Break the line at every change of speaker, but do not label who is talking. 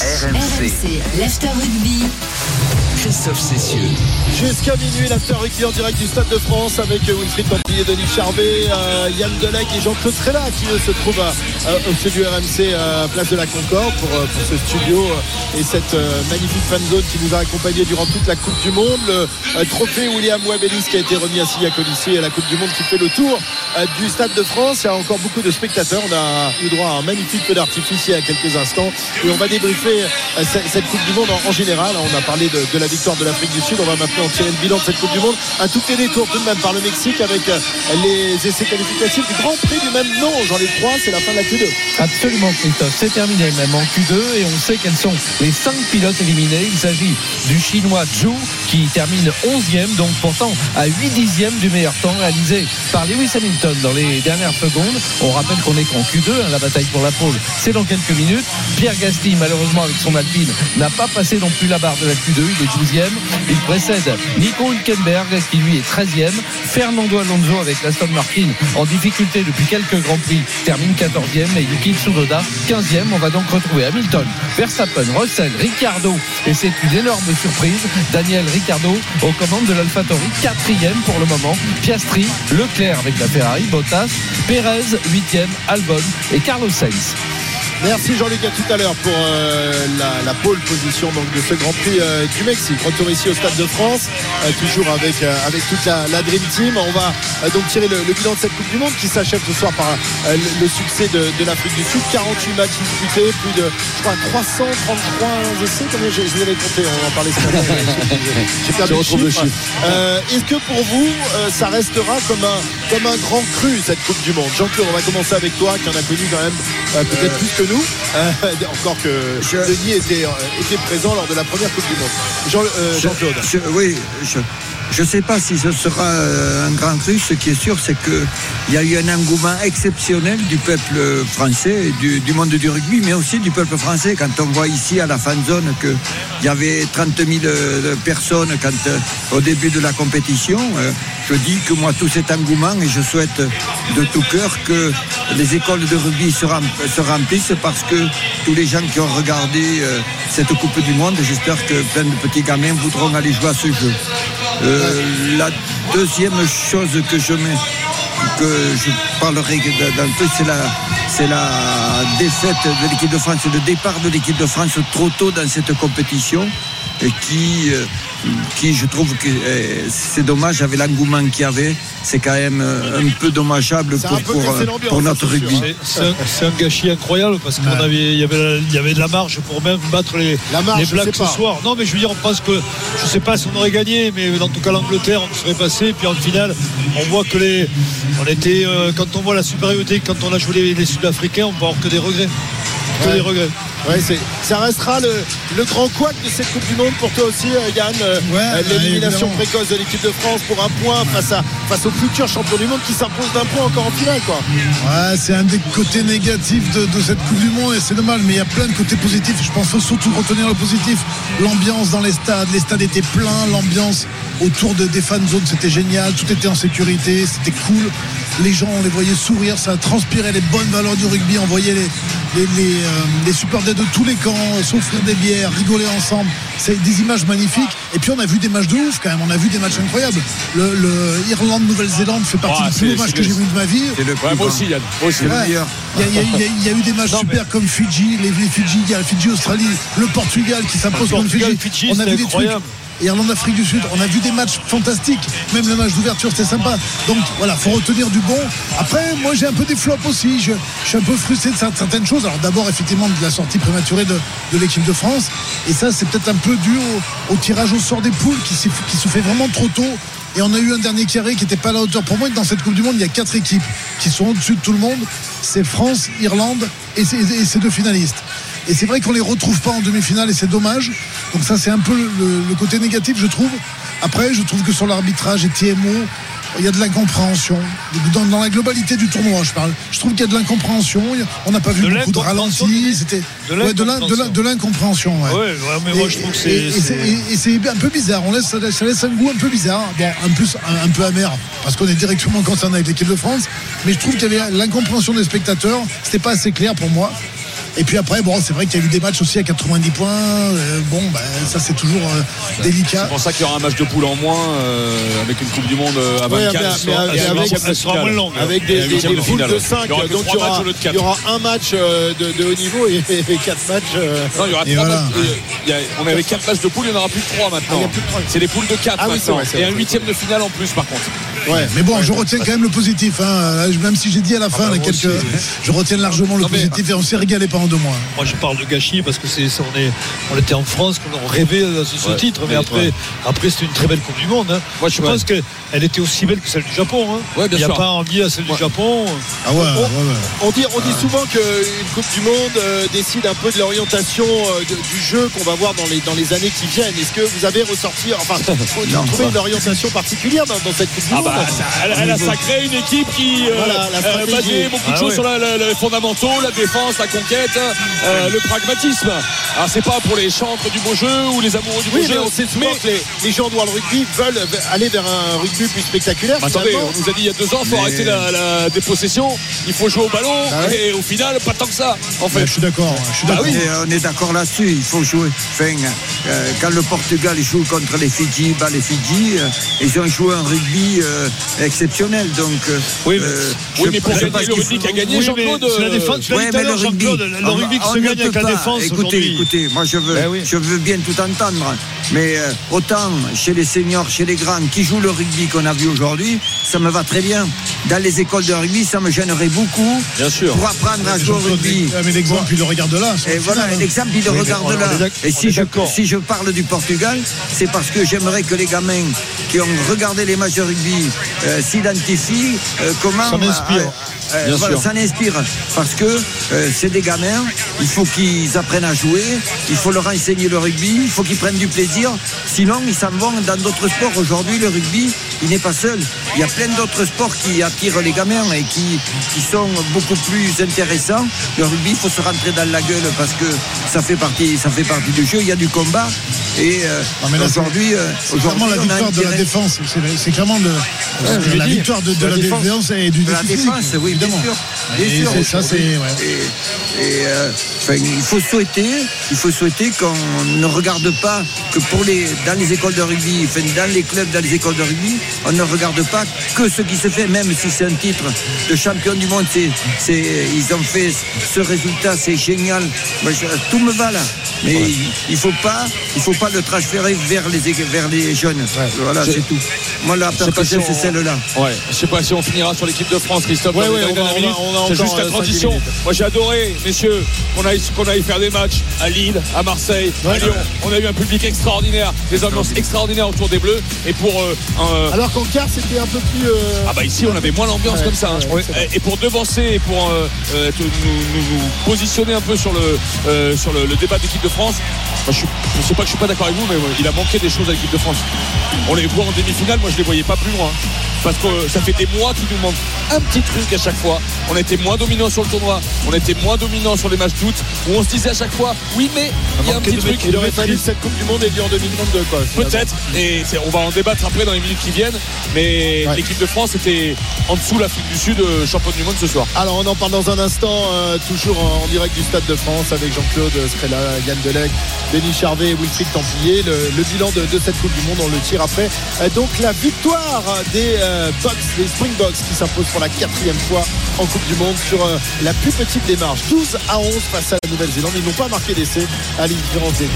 RMC, l'After Rugby. Christophe Cessieux.
Jusqu'à minuit, l'After Rugby en direct du Stade de France avec Wilfried Templier, Denis Charbet, euh, Yann Delec et Jean-Claude Trella qui se trouvent euh, au studio RMC euh, place de la Concorde pour, euh, pour ce studio euh, et cette euh, magnifique fan zone qui nous a accompagnés durant toute la Coupe du Monde. Le euh, trophée William Webelis qui a été remis à Silla Colisée et la Coupe du Monde qui fait le tour euh, du Stade de France. Il y a encore beaucoup de spectateurs. On a eu droit à un magnifique feu d'artifice il y a quelques instants et on va débriefer euh, cette, Coupe du Monde en, général. On a parlé de, la victoire de l'Afrique du Sud. On va maintenant tirer le bilan de cette Coupe du Monde. Un tout petit détour tout de même par le Mexique avec euh, les essais qualificatifs du Grand Prix du même nom. J'en ai trois, c'est la fin de la Q2.
Absolument, Christophe. C'est terminé même en Q2 et on sait quels sont les cinq pilotes éliminés. Il s'agit du chinois Zhou qui termine 11e, donc pourtant à 8 dixièmes du meilleur temps réalisé par Lewis Hamilton dans les dernières secondes. On rappelle qu'on est qu'en Q2, hein, la bataille pour la pole, c'est dans quelques minutes. Pierre Gasly, malheureusement avec son Alpine, n'a pas passé non plus la barre de la Q2. Il est 12e. Il précède Nico Hülkenberg qui lui est 13e. Fernando Alonso avec l'Aston Martin en difficulté depuis quelques grands prix termine 14e et Yuki Tsunoda 15e. On va donc retrouver Hamilton, Verstappen, Russell, Ricciardo et c'est une énorme surprise. Daniel Ricciardo aux commandes de l'AlphaTauri 4e pour le moment. Piastri, Leclerc avec la Ferrari, Bottas, Perez 8e, Albon et Carlos Sainz.
Merci Jean-Luc à tout à l'heure pour euh, la, la pole position donc, de ce Grand Prix euh, du Mexique. Retour ici au Stade de France, euh, toujours avec, avec toute la, la Dream Team. On va donc tirer le, le bilan de cette Coupe du Monde qui s'achève ce soir par le, le succès de, de l'Afrique du Sud. 48 matchs disputés, plus de je crois, 333 essais. Combien je, je les avais comptés On en parlait ce matin. J'ai- perdu le
retrouve le
chiffre.
chiffre.
Est-ce que pour vous, ça restera comme un, comme un grand cru cette Coupe du Monde? Jean-Claude, on va commencer avec toi qui en a connu quand même peut-être plus que nous. Euh, encore que
Je-
Denis était, euh, était présent lors de la première Coupe du Monde. Jean, euh, Jean-Claude.
je- oui, je ne sais pas si ce sera euh, un grand cru. Ce qui est sûr, c'est qu'il y a eu un engouement exceptionnel du peuple français, du, monde du rugby, mais aussi du peuple français. Quand on voit ici à la fan zone qu'il y avait 30 000 euh, personnes euh, au début de la compétition, je dis que moi, tout cet engouement, et je souhaite de tout cœur que les écoles de rugby se, rem- se remplissent parce que tous les gens qui ont regardé cette Coupe du Monde, j'espère que plein de petits gamins voudront aller jouer à ce jeu. Euh, la deuxième chose que je mets, que je parlerai d'un peu, c'est la, c'est la défaite de l'équipe de France, le départ de l'équipe de France trop tôt dans cette compétition, qui, euh, qui je trouve que euh, c'est dommage avec l'engouement qu'il y avait. C'est quand même euh, un peu dommageable pour,
peu
pour, pour notre rugby.
C'est- un, gâchis incroyable parce qu'on avait, il y avait, il y avait de la marge pour même battre les,
La marge,
les Blacks ce soir. Non, mais je veux dire, on pense que, je sais pas si on aurait gagné, mais en tout cas l'Angleterre, on serait passé. Puis en finale, on voit que les, on était, euh, quand on voit la supériorité, quand on a joué les, les Sud-Africains, on peut avoir que des regrets, que
Ouais.
des regrets.
Ouais, c'est- ça restera le, le grand couac de cette Coupe du Monde pour toi aussi, euh, Yann. Euh,
Ouais, bah,
L'élimination précoce de l'équipe de France pour un point face, à, face au futur champion du monde qui s'impose d'un point encore en finale. Quoi.
Ouais, c'est un des côtés négatifs de, de cette Coupe du Monde et c'est dommage, mais il y a plein de côtés positifs. Je pense qu'il faut surtout retenir le positif. L'ambiance dans les stades, les stades étaient pleins, l'ambiance autour de, des fan zones, c'était génial, tout était en sécurité, c'était cool. Les gens, on les voyait sourire, ça transpirait les bonnes valeurs du rugby, on voyait les, les, les, euh, les supporters de tous les camps euh, s'offrir des bières, rigoler ensemble. C'est des images magnifiques. Et puis on a vu des matchs de ouf quand même, on a vu des matchs incroyables. Le, le Irlande-Nouvelle-Zélande fait partie
Ouais,
des plus matchs
c'est
que j'ai vus de ma vie.
C'est le plus
Ouais, moi aussi, aussi.
Le meilleur.
Il y, a, il y a- il y a- il y a eu des matchs
Non,
super comme Fidji, les, les Fidji, il y a Fidji, Australie, le Portugal qui s'impose comme Fidji. On a vu des trucs.
incroyable.
Irlande, Afrique du Sud, on a vu des matchs fantastiques. Même le match d'ouverture, c'était sympa. Donc voilà, faut retenir du bon. Après, moi, j'ai un peu des flops aussi. Je, suis un peu frustré de cer- certaines choses. Alors d'abord, effectivement, de la sortie prématurée de, l'équipe de France. Et ça, c'est peut-être un peu dû au, tirage au sort des poules qui, se fait vraiment trop tôt. Et on a eu un dernier carré qui n'était pas à la hauteur. Pour moi, dans cette Coupe du Monde, il y a quatre équipes qui sont au-dessus de tout le monde. C'est France, Irlande et et ces deux finalistes. Et c'est vrai qu'on les retrouve pas en demi-finale et c'est dommage. Donc ça, c'est un peu le, le côté négatif, je trouve. Après, je trouve que sur l'arbitrage et TMO, il y a de l'incompréhension. Dans, dans la globalité du tournoi, je parle. Je trouve qu'il y a de l'incompréhension. On n'a pas vu
De
beaucoup de ralentis. C'était
De
l'incompréhension. ouais.
Ouais, ouais, mais moi
Et-
je trouve que c'est.
et c'est- un peu bizarre. On laisse, ça laisse- un goût un peu bizarre. Bon, en plus, un, un peu amer, parce qu'on est directement concerné avec l'équipe de France. Mais je trouve qu'il y avait l'incompréhension des spectateurs. C'était pas assez clair pour moi. Et puis après, bon, c'est vrai qu'il y a eu des matchs aussi à 90 points. Euh, bon, bah, ça c'est toujours euh, délicat.
C'est pour ça qu'il y aura un match de poule en moins euh, avec une Coupe du Monde à 24.
Ouais, mais- mais-
sur-
mais
sur
avec-
sera moins longue.
Avec des, poules de 5,
Il y aura que
donc il y aura, il y aura un match de, de haut niveau et, et 4 matchs. euh,
Non, il y aura
Et
trois
voilà.
matchs. Il y a- on avait 4 matchs de poule, il n'y en aura plus que 3
Ah, il y
maintenant.
a plus que trois.
C'est des poules de 4
Ah oui, c'est
maintenant.
vrai,
Et un huitième de finale en plus, par contre.
Ouais.
Mais bon, je retiens quand même le positif. hein. Même si j'ai dit à la fin
bah,
là, quelques,
aussi.
je retiens largement le
Non, mais-
positif et on s'est régalé pendant deux mois.
Moi, je parle de gâchis parce que c'est, on, est, on était en France, qu'on rêvait de ce, ce
Ouais,
titre. Mais
mais-
après,
ouais.
après c'était une très belle Coupe du Monde. hein.
Moi,
je
ouais.
pense qu'elle était aussi belle que celle du Japon. hein.
Ouais, bien
Il n'y a
sûr.
pas envie à celle du Japon.
Ah ouais,
On-
ouais.
On dit, on dit souvent qu'une Coupe du Monde euh, décide un peu de l'orientation euh, du jeu qu'on va voir dans les, dans les années qui viennent. Est-ce que vous avez ressorti, enfin, vous trouvez
pas.
une orientation particulière dans, dans cette Coupe du
Ah
Monde
bah, ça- elle, elle a sacré une équipe qui euh,
Voilà,
euh, basait beaucoup de
Ah
choses sur les fondamentaux, la défense, la conquête, euh, le pragmatisme. Alors c'est pas pour les chantres du beau jeu ou les amoureux du beau
Oui, mais
jeu.
on sait souvent
mais-
que les, les gens de World Rugby veulent aller vers un rugby plus spectaculaire.
Bah, attendez, on nous a dit il y a deux ans, il faut
Mais-
arrêter la, la dépossession, il faut jouer au ballon,
Ah
et au final, pas tant que ça, en fait.
Je suis d'accord. Je suis
Bah.
Et on est d'accord là-dessus, il faut jouer. Enfin, euh, quand le Portugal joue contre les Fidji, bah, les Fidji, euh, ils ont joué un rugby euh, exceptionnel. Donc, euh,
Oui, mais-
euh,
oui,
je
mais pour gagner le rugby
faut-
qui a gagné,
Oui,
Jean-Claude.
la
euh,
défense. Tu l'as
Ouais,
dit tout à
mais le rugby,
le qui se
ne
gagne avec la défense
Écoutez, écoutez, moi je veux,
Ben oui.
je veux bien tout entendre, mais euh, autant chez les seniors, chez les grands qui jouent le rugby qu'on a vu aujourd'hui, ça me va très bien. Dans les écoles de rugby, ça me gênerait beaucoup
Bien sûr.
pour apprendre à jouer au rugby.
mais l'exemple, il le regarde là.
Et voilà, l'exemple, il le regarde là. Et si je, si je parle du Portugal, c'est parce que j'aimerais que les gamins qui ont regardé les matchs de rugby euh, s'identifient euh, comment.
S'en inspirent.
euh, voilà,
sûr.
s'en inspire. Parce que c'est des gamins, il faut qu'ils apprennent à jouer, il faut leur enseigner le rugby, il faut qu'ils prennent du plaisir. Sinon, ils s'en vont dans d'autres sports. Aujourd'hui, le rugby, il n'est pas seul. Il y a plein d'autres sports qui attirent les gamins et qui, qui sont beaucoup plus intéressants. Le rugby, il faut se rentrer dans la gueule parce que ça fait partie, ça fait partie du jeu. Il y a du combat. Et euh, aujourd'hui, euh,
C'est clairement la victoire de la défense. C'est clairement le- la victoire de, de
La
la
défense.
défense et du
de la défense,
physique,
oui, bien sûr.
Et
Bien sûr.
ça, c'est. ouais.
Et, et, euh, enfin, il faut souhaiter, il faut souhaiter qu'on ne regarde pas que pour les dans les écoles de rugby, enfin, dans les clubs, dans les écoles de rugby, on ne regarde pas que ce qui se fait, même si c'est un titre de champion du monde. C'est, ils ont fait ce résultat, c'est génial. Tout me va là. Mais il, il faut pas, il faut pas le transférer vers les vers les jeunes. Voilà, c'est tout. Moi, la
Je sais pas
perte
si on-
c'est celle-là.
Ouais, je sais pas si on finira sur l'équipe de France, Christophe.
Ouais, ouais, on va- on a- on a
C'est
encore,
juste la
euh,
transition. Moi, j'ai adoré, messieurs, qu'on aille, qu'on aille faire des matchs à Lille, à Marseille, à Lyon. On a eu un public extraordinaire, des ambiances extraordinaires autour des Bleus. Et pour euh, un-
Alors qu'en quart, c'était un peu plus. euh,
ah bah ici on avait moins l'ambiance
Ouais,
comme ça. hein. et pour devancer et pour euh, euh, nous, nous- nous positionner un peu sur le euh, sur le, le débat d'équipe de France, je, je sais pas que je suis pas d'accord avec vous, mais ouais, il a manqué des choses à l'équipe de France. On les voit en demi-finale, moi je les voyais pas plus loin. Parce que ça fait des mois qu'il nous manque un petit truc à chaque fois. On était moins dominant sur le tournoi, on était moins dominant sur les matchs d'août, où on se disait à chaque fois, oui mais il y a un petit truc.
Il aurait fallu cette Coupe du Monde ait lieu en 2022, quoi.
Peut-être, et on va en débattre après dans les minutes qui viennent, mais
Ouais.
l'équipe de France était en dessous l'Afrique du Sud, euh, championne du monde ce soir.
Alors on en parle dans un instant, euh, toujours en, direct du Stade de France avec Jean-Claude Scrella, Yann Delec, Denis Charvet et Wilfried Templier. Le, le bilan de, de cette Coupe du Monde, on le tire après. Euh, donc la victoire des euh, Bucks, des Springboks qui s'imposent pour la quatrième fois en Coupe du Monde sur euh, la plus petite marges. 12 à 11 face à la Nouvelle-Zélande. Ils n'ont pas marqué d'essai à la différence des, des